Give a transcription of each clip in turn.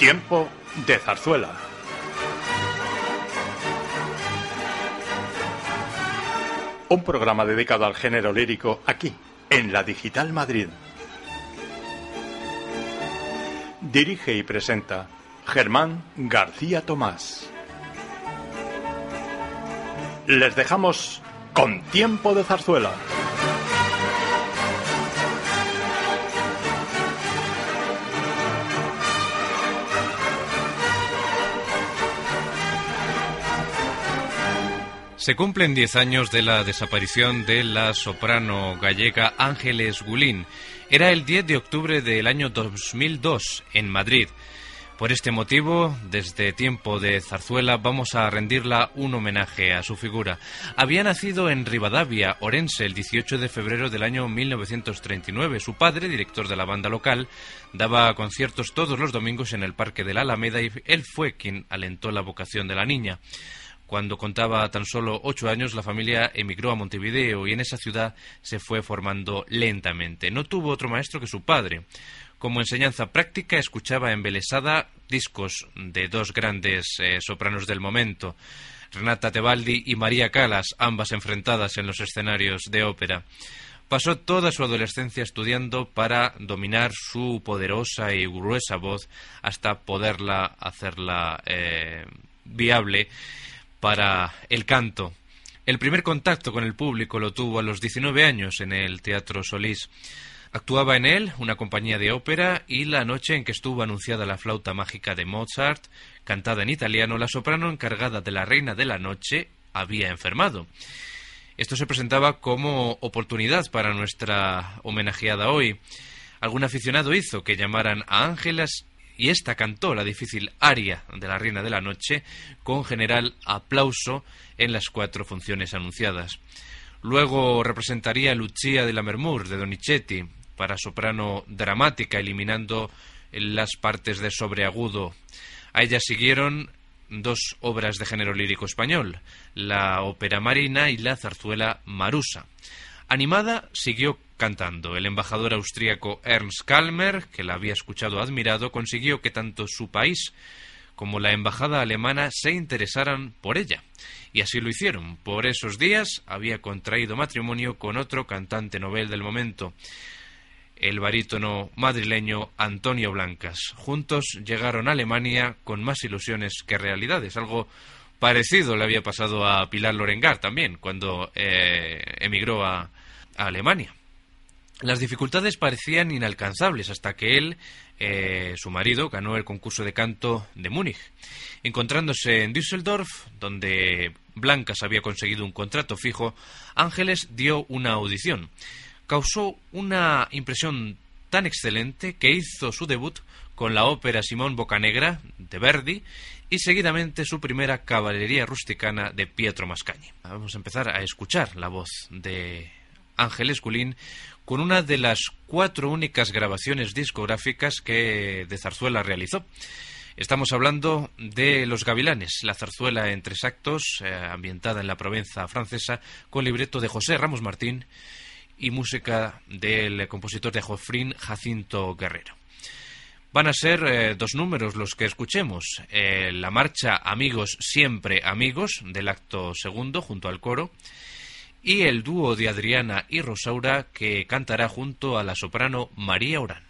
Tiempo de zarzuela. Un programa dedicado al género lírico aquí, en la Digital Madrid. Dirige y presenta Germán García Tomás. Les dejamos con Tiempo de zarzuela. Se cumplen 10 años de la desaparición de la soprano gallega Ángeles Gulín. Era el 10 de octubre del año 2002 en Madrid. Por este motivo, desde tiempo de Zarzuela, vamos a rendirla un homenaje a su figura. Había nacido en Rivadavia, Orense, el 18 de febrero del año 1939. Su padre, director de la banda local, daba conciertos todos los domingos en el Parque de la Alameda y él fue quien alentó la vocación de la niña. Cuando contaba tan solo ocho años, la familia emigró a Montevideo y en esa ciudad se fue formando lentamente. No tuvo otro maestro que su padre. Como enseñanza práctica, escuchaba embelesada discos de dos grandes eh, sopranos del momento, Renata Tebaldi y María Calas, ambas enfrentadas en los escenarios de ópera. Pasó toda su adolescencia estudiando para dominar su poderosa y gruesa voz hasta poderla hacerla eh, viable para el canto. El primer contacto con el público lo tuvo a los 19 años en el Teatro Solís. Actuaba en él una compañía de ópera y la noche en que estuvo anunciada la flauta mágica de Mozart, cantada en italiano, la soprano encargada de la Reina de la Noche había enfermado. Esto se presentaba como oportunidad para nuestra homenajeada hoy. Algún aficionado hizo que llamaran a Ángelas y esta cantó la difícil aria de la Reina de la Noche con general aplauso en las cuatro funciones anunciadas. Luego representaría Lucia de la Mermur de Donizetti para soprano dramática, eliminando las partes de sobreagudo. A ella siguieron dos obras de género lírico español, la ópera marina y la zarzuela Marusa. Animada siguió cantando. El embajador austríaco Ernst Kalmer, que la había escuchado admirado, consiguió que tanto su país como la embajada alemana se interesaran por ella. Y así lo hicieron. Por esos días había contraído matrimonio con otro cantante novel del momento, el barítono madrileño Antonio Blancas. Juntos llegaron a Alemania con más ilusiones que realidades, algo parecido le había pasado a Pilar Lorengar también, cuando eh, emigró a, a Alemania. Las dificultades parecían inalcanzables hasta que él, eh, su marido, ganó el concurso de canto de Múnich. Encontrándose en Düsseldorf, donde Blancas había conseguido un contrato fijo, Ángeles dio una audición. Causó una impresión tan excelente que hizo su debut con la ópera Simón Bocanegra de Verdi y seguidamente su primera caballería rusticana de Pietro Mascagni. Vamos a empezar a escuchar la voz de Ángeles Culín con una de las cuatro únicas grabaciones discográficas que de Zarzuela realizó. Estamos hablando de Los Gavilanes, la zarzuela en tres actos, eh, ambientada en la Provenza francesa, con libreto de José Ramos Martín y música del compositor de Jofrín, Jacinto Guerrero. Van a ser eh, dos números los que escuchemos. Eh, la marcha Amigos siempre amigos del acto segundo junto al coro y el dúo de Adriana y Rosaura que cantará junto a la soprano María Orán.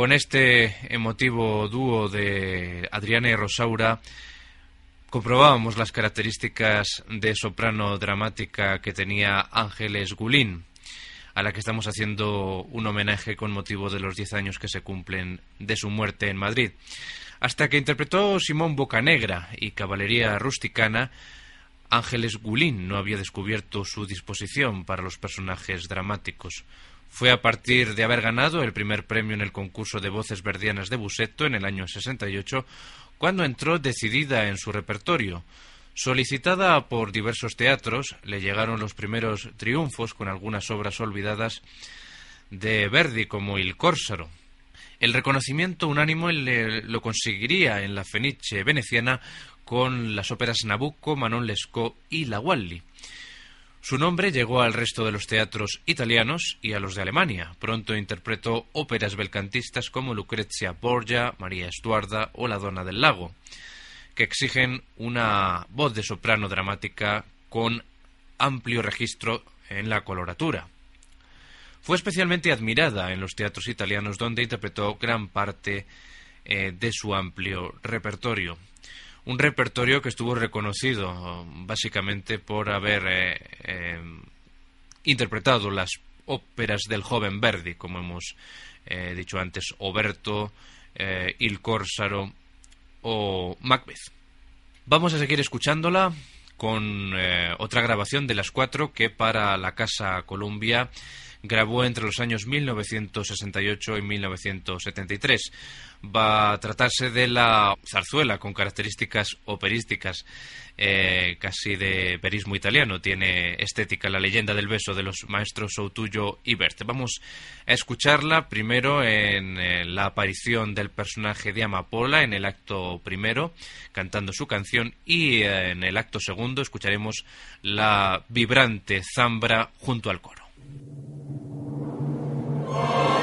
Con este emotivo dúo de Adriana y Rosaura comprobábamos las características de soprano dramática que tenía Ángeles Gulín, a la que estamos haciendo un homenaje con motivo de los diez años que se cumplen de su muerte en Madrid. Hasta que interpretó Simón Bocanegra y Caballería Rusticana, Ángeles Gulín no había descubierto su disposición para los personajes dramáticos. Fue a partir de haber ganado el primer premio en el concurso de voces verdianas de Busetto en el año 68 cuando entró decidida en su repertorio. Solicitada por diversos teatros, le llegaron los primeros triunfos con algunas obras olvidadas de Verdi como Il Corsaro. El reconocimiento unánime lo conseguiría en la Fenice veneciana con las óperas Nabucco, Manon Lescaut y La Walli. Su nombre llegó al resto de los teatros italianos y a los de Alemania. Pronto interpretó óperas belcantistas como Lucrezia Borgia, María Estuarda o La Donna del Lago, que exigen una voz de soprano dramática con amplio registro en la coloratura. Fue especialmente admirada en los teatros italianos donde interpretó gran parte eh, de su amplio repertorio un repertorio que estuvo reconocido básicamente por haber eh, eh, interpretado las óperas del joven Verdi, como hemos eh, dicho antes, Oberto, Il Corsaro o Macbeth. Vamos a seguir escuchándola con otra grabación de las cuatro que para la Casa Columbia grabó entre los años 1968 y 1973. Va a tratarse de la zarzuela con características operísticas, eh, casi de verismo italiano. Tiene estética la leyenda del beso de los maestros Soutullo y Bert. Vamos a escucharla primero en eh, la aparición del personaje de Amapola en el acto primero, cantando su canción, y eh, en el acto segundo escucharemos la vibrante zambra junto al coro. Amen.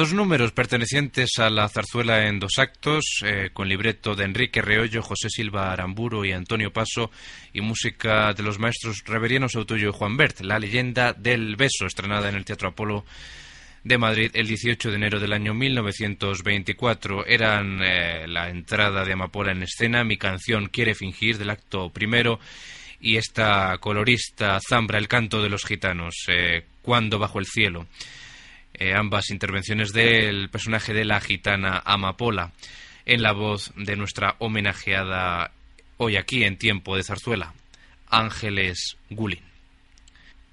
Dos números pertenecientes a la zarzuela en dos actos, eh, con libreto de Enrique Reollo, José Silva Aramburo y Antonio Paso, y música de los maestros Reveriano Sautuyo y Juan Bert, La leyenda del beso, estrenada en el Teatro Apolo de Madrid el 18 de enero del año 1924. Eran eh, la entrada de Amapola en escena, mi canción Quiere fingir del acto primero y esta colorista Zambra, el canto de los gitanos, eh, Cuando bajo el cielo. Eh, ambas intervenciones del personaje de la gitana Amapola en la voz de nuestra homenajeada hoy aquí en tiempo de zarzuela, Ángeles Gulin.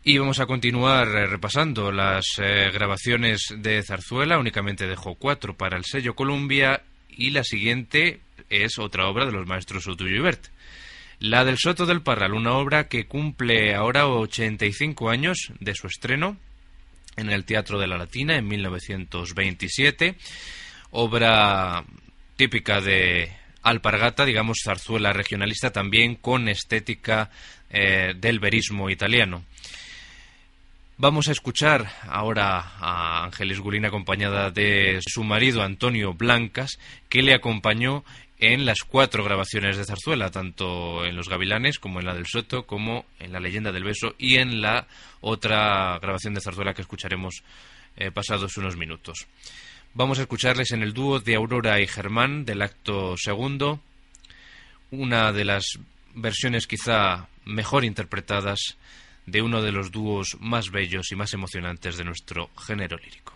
Y vamos a continuar eh, repasando las eh, grabaciones de Zarzuela. Únicamente dejo cuatro para el sello Columbia y la siguiente es otra obra de los maestros Soto y Bert. La del Soto del Parral, una obra que cumple ahora 85 años de su estreno en el Teatro de la Latina en 1927. Obra típica de Alpargata, digamos zarzuela regionalista también con estética eh, del verismo italiano. Vamos a escuchar ahora a Ángeles Gulín acompañada de su marido Antonio Blancas, que le acompañó en las cuatro grabaciones de Zarzuela, tanto en Los Gavilanes como en la del Soto, como en La Leyenda del Beso y en la otra grabación de Zarzuela que escucharemos eh, pasados unos minutos. Vamos a escucharles en el dúo de Aurora y Germán del acto segundo, una de las versiones quizá mejor interpretadas de uno de los dúos más bellos y más emocionantes de nuestro género lírico.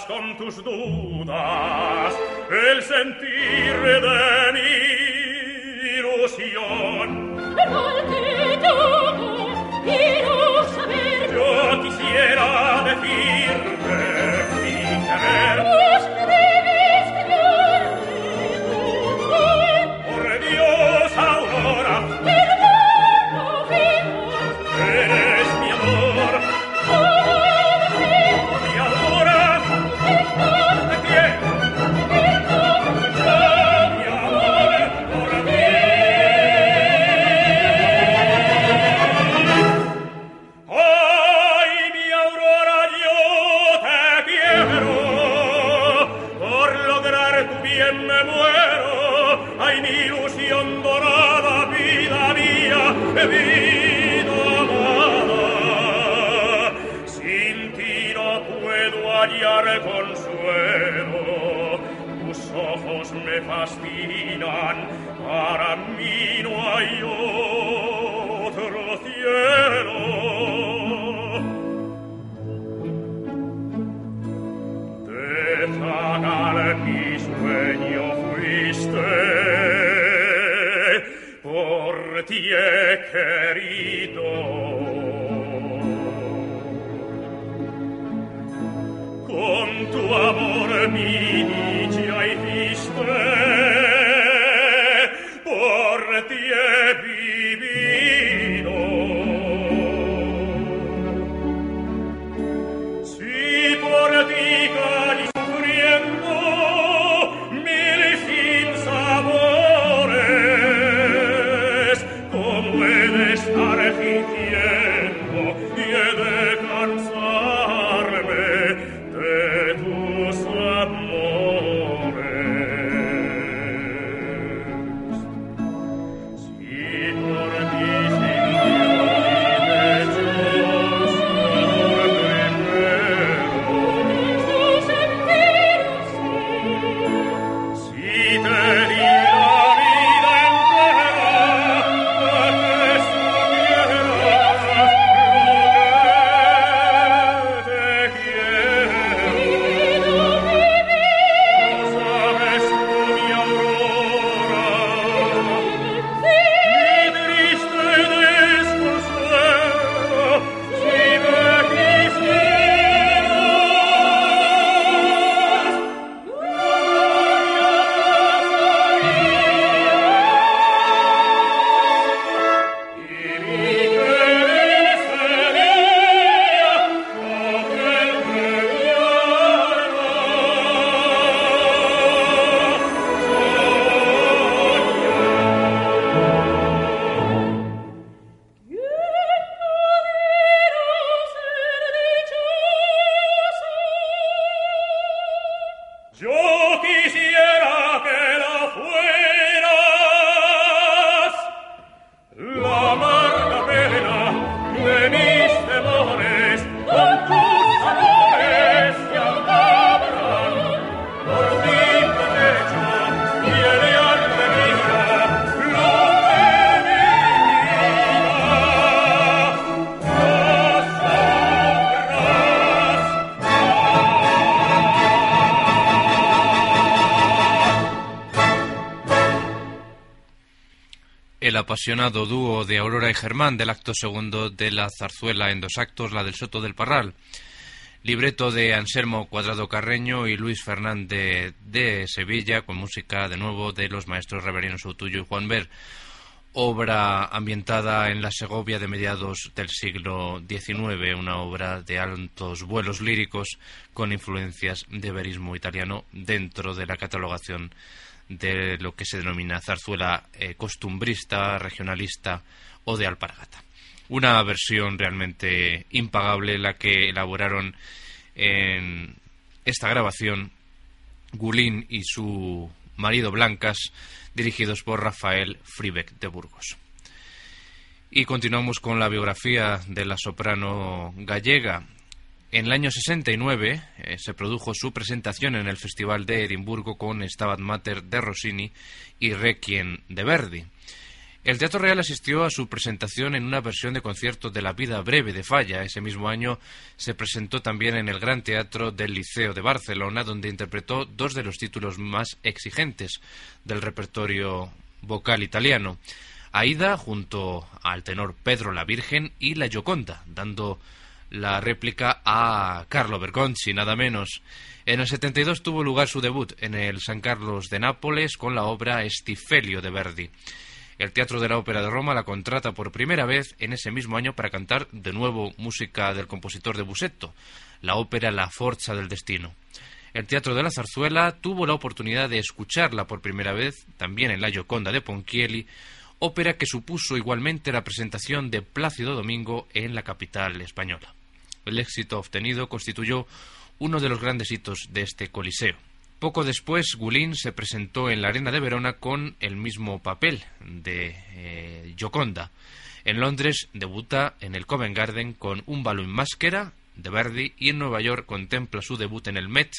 con tus dudas el sentir de mi ilusión. apasionado dúo de Aurora y Germán del acto segundo de la zarzuela en dos actos, la del Soto del Parral. Libreto de Anselmo Cuadrado Carreño y Luis Fernández de Sevilla, con música de nuevo de los maestros Reverienos Utullo y Juan Ver. Obra ambientada en la Segovia de mediados del siglo XIX, una obra de altos vuelos líricos con influencias de verismo italiano dentro de la catalogación de lo que se denomina zarzuela eh, costumbrista, regionalista o de alpargata. Una versión realmente impagable la que elaboraron en esta grabación Gulín y su marido Blancas, dirigidos por Rafael Fribeck de Burgos. Y continuamos con la biografía de la soprano gallega. En el año 69 eh, se produjo su presentación en el Festival de Edimburgo con Stabat Mater de Rossini y Requiem de Verdi. El Teatro Real asistió a su presentación en una versión de concierto de La vida breve de Falla. Ese mismo año se presentó también en el Gran Teatro del Liceo de Barcelona, donde interpretó dos de los títulos más exigentes del repertorio vocal italiano. Aida junto al tenor Pedro la Virgen y La Gioconda, dando la réplica a Carlo Bergonzi, nada menos. En el 72 tuvo lugar su debut en el San Carlos de Nápoles con la obra Estifelio de Verdi. El Teatro de la Ópera de Roma la contrata por primera vez en ese mismo año para cantar de nuevo música del compositor de Busetto, la ópera La Forza del Destino. El Teatro de la Zarzuela tuvo la oportunidad de escucharla por primera vez también en La Gioconda de Ponchielli, ópera que supuso igualmente la presentación de Plácido Domingo en la capital española. El éxito obtenido constituyó uno de los grandes hitos de este coliseo. Poco después, Gulín se presentó en la Arena de Verona con el mismo papel de eh, Gioconda. En Londres debuta en el Covent Garden con Un balón máscara de Verdi y en Nueva York contempla su debut en el Met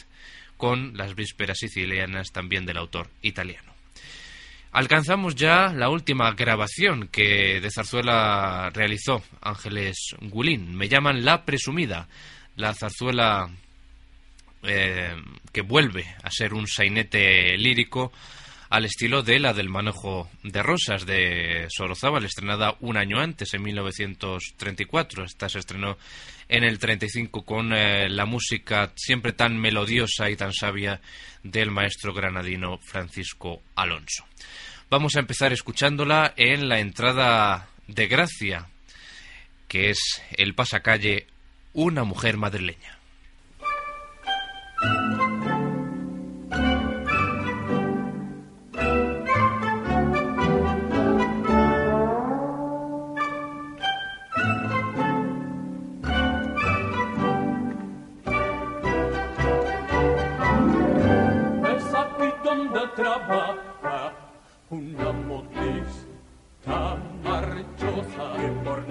con Las vísperas sicilianas también del autor italiano. Alcanzamos ya la última grabación que de zarzuela realizó Ángeles Gulín. Me llaman La Presumida, la zarzuela eh, que vuelve a ser un sainete lírico al estilo de la del manejo de rosas de Sorozábal, estrenada un año antes, en 1934. Esta se estrenó en el 35 con eh, la música siempre tan melodiosa y tan sabia del maestro granadino Francisco Alonso. Vamos a empezar escuchándola en la entrada de Gracia, que es el pasacalle Una mujer madrileña.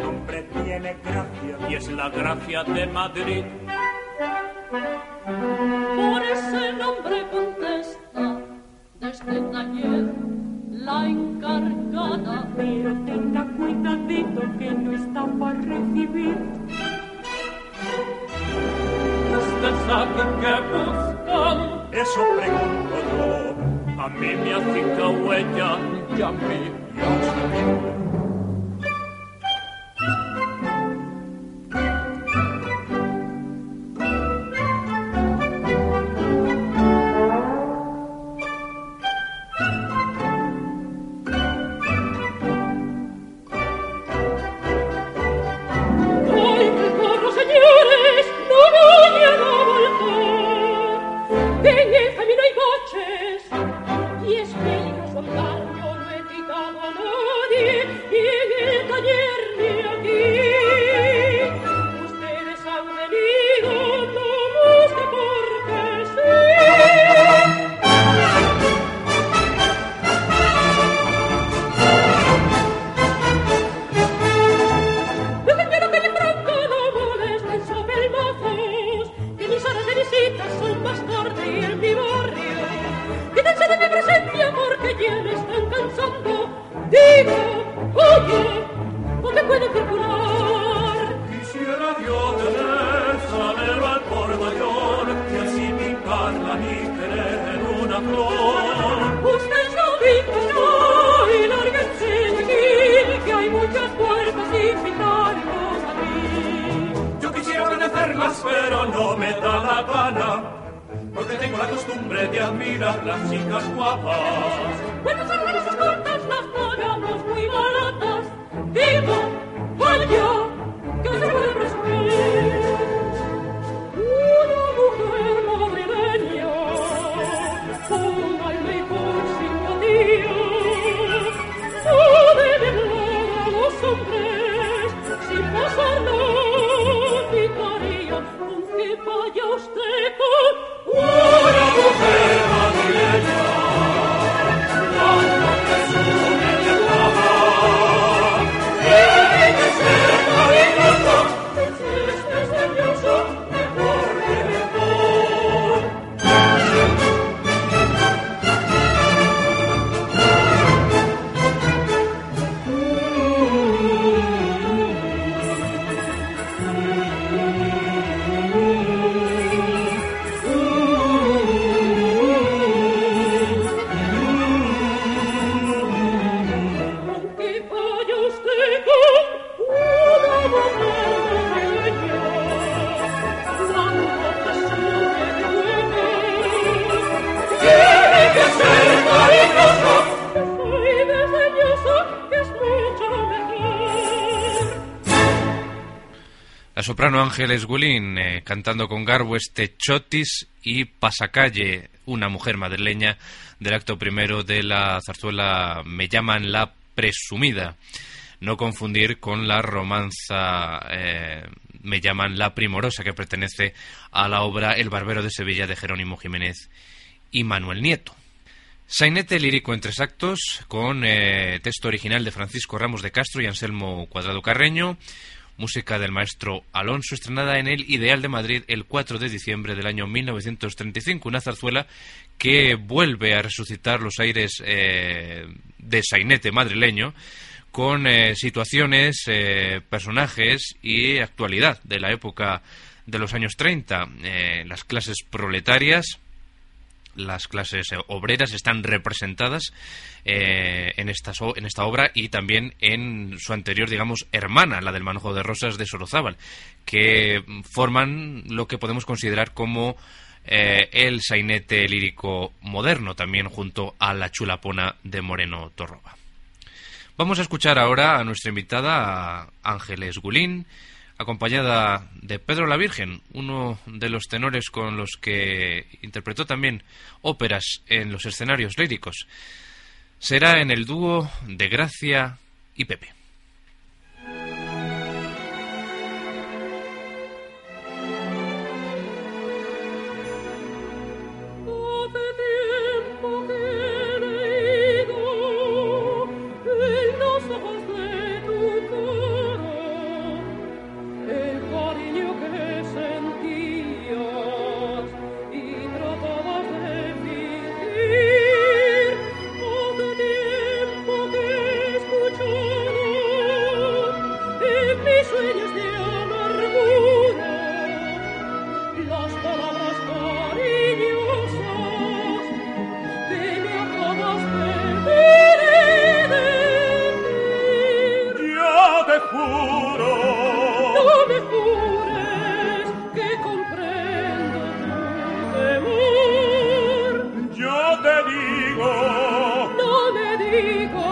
Nombre tiene gracia y es la gracia de Madrid. Por ese nombre contesta desde taller la encargada. Pero tenga cuidadito que no está para recibir. Usted sabe que buscan, eso pregunto yo a mí me hace huella y a mí ¡Ay, soprano Ángeles Gulín eh, cantando con garbo este Chotis y Pasacalle, una mujer madrileña del acto primero de la zarzuela Me llaman la presumida. No confundir con la romanza eh, Me llaman la primorosa que pertenece a la obra El barbero de Sevilla de Jerónimo Jiménez y Manuel Nieto. Sainete lírico en tres actos, con eh, texto original de Francisco Ramos de Castro y Anselmo Cuadrado Carreño, música del maestro Alonso, estrenada en el Ideal de Madrid el 4 de diciembre del año 1935, una zarzuela que vuelve a resucitar los aires eh, de sainete madrileño, con eh, situaciones, personajes y actualidad de la época de los años 30, las clases proletarias, las clases obreras están representadas eh, en, esta, en esta obra y también en su anterior, digamos, hermana, la del manojo de rosas de Sorozábal, que forman lo que podemos considerar como eh, el sainete lírico moderno, también junto a la chulapona de Moreno Torroba. Vamos a escuchar ahora a nuestra invitada, Ángeles Gulín, acompañada de Pedro la Virgen, uno de los tenores con los que interpretó también óperas en los escenarios líricos. Será en el dúo de Gracia y Pepe. We go.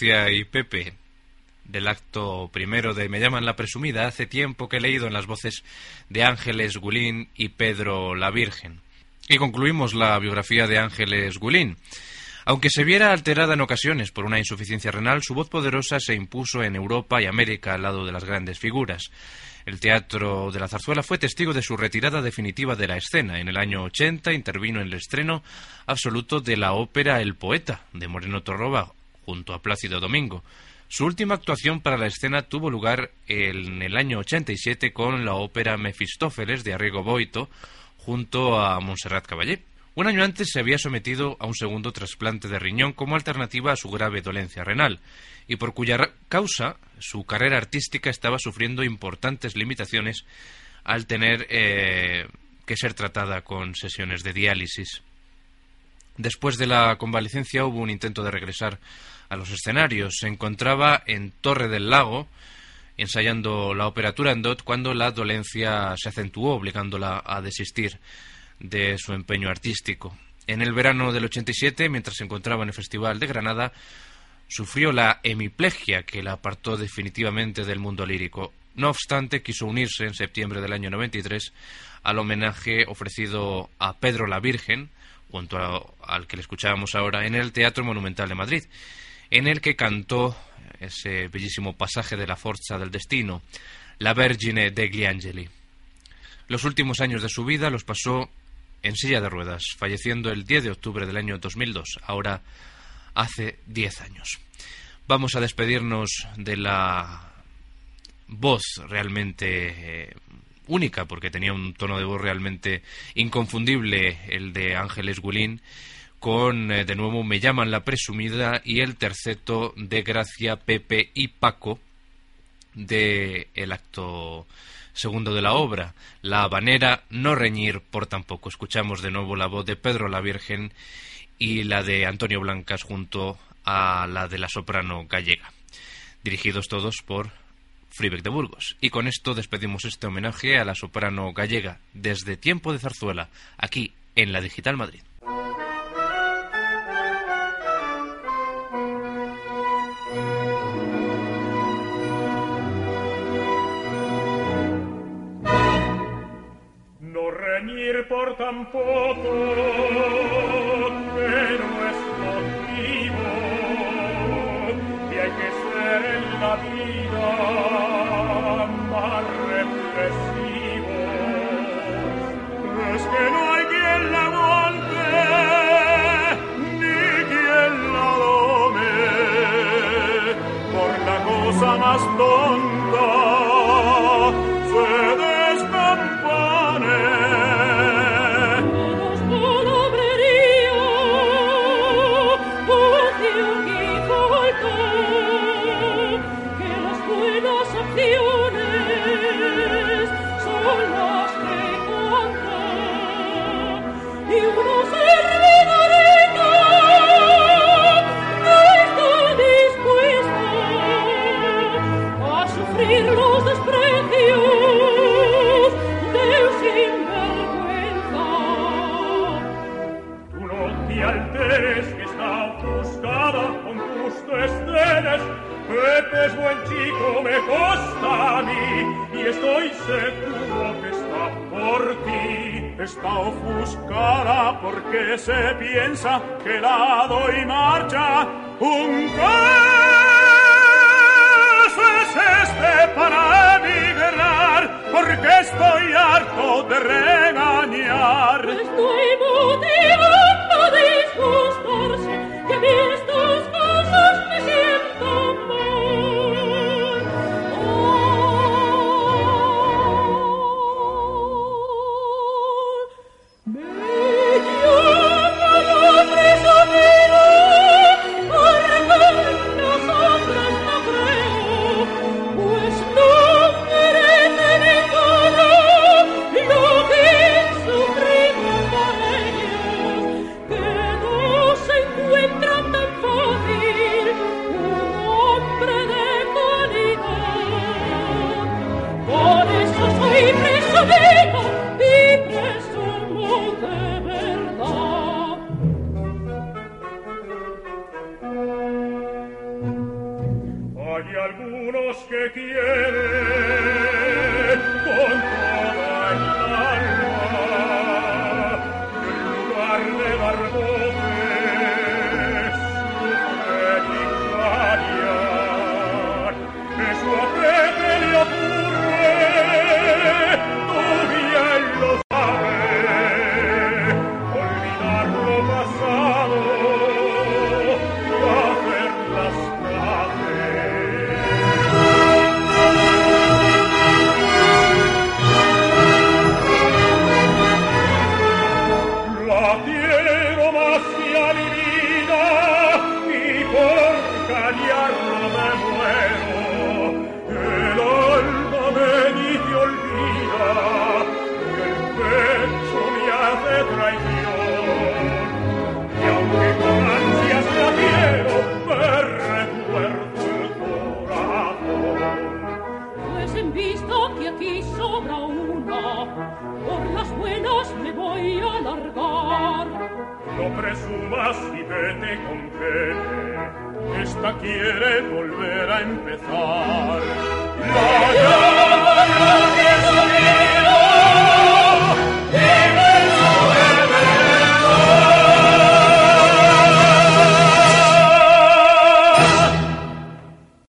Y Pepe del acto primero de Me llaman la presumida hace tiempo que he leído en las voces de Ángeles Gulín y Pedro la Virgen. Y concluimos la biografía de Ángeles Gulín. Aunque se viera alterada en ocasiones por una insuficiencia renal, su voz poderosa se impuso en Europa y América al lado de las grandes figuras. El Teatro de la Zarzuela fue testigo de su retirada definitiva de la escena. En el año 80 intervino en el estreno absoluto de la ópera El Poeta, de Moreno Torroba, junto a Plácido Domingo. Su última actuación para la escena tuvo lugar en el año 87 con la ópera Mefistófeles de Arrigo Boito, junto a Montserrat Caballé. Un año antes se había sometido a un segundo trasplante de riñón como alternativa a su grave dolencia renal, y por cuya causa su carrera artística estaba sufriendo importantes limitaciones al tener eh, que ser tratada con sesiones de diálisis. Después de la convalecencia hubo un intento de regresar a los escenarios. Se encontraba en Torre del Lago ensayando la ópera Turandot cuando la dolencia se acentuó, obligándola a desistir de su empeño artístico. En el verano del 87, mientras se encontraba en el Festival de Granada, sufrió la hemiplegia que la apartó definitivamente del mundo lírico. No obstante, quiso unirse en septiembre del año 93 al homenaje ofrecido a Pedro la Virgen, junto al que le escuchábamos ahora, en el Teatro Monumental de Madrid, en el que cantó ese bellísimo pasaje de la Forza del Destino, La Vergine degli Angeli. Los últimos años de su vida los pasó en silla de ruedas, falleciendo el 10 de octubre del año 2002, ahora hace 10 años. Vamos a despedirnos de la voz realmente eh, única, porque tenía un tono de voz realmente inconfundible, el de Ángeles Gulín, con eh, de nuevo Me llaman la presumida y el terceto de Gracia, Pepe y Paco de el acto segundo de la obra, La habanera, no reñir por tampoco. Escuchamos de nuevo la voz de Pedro la Virgen y la de Antonio Blancas junto a la de la soprano gallega, dirigidos todos por Fribeck de Burgos. Y con esto despedimos este homenaje a la soprano gallega desde Tiempo de Zarzuela, aquí en la Digital Madrid. Por che chi è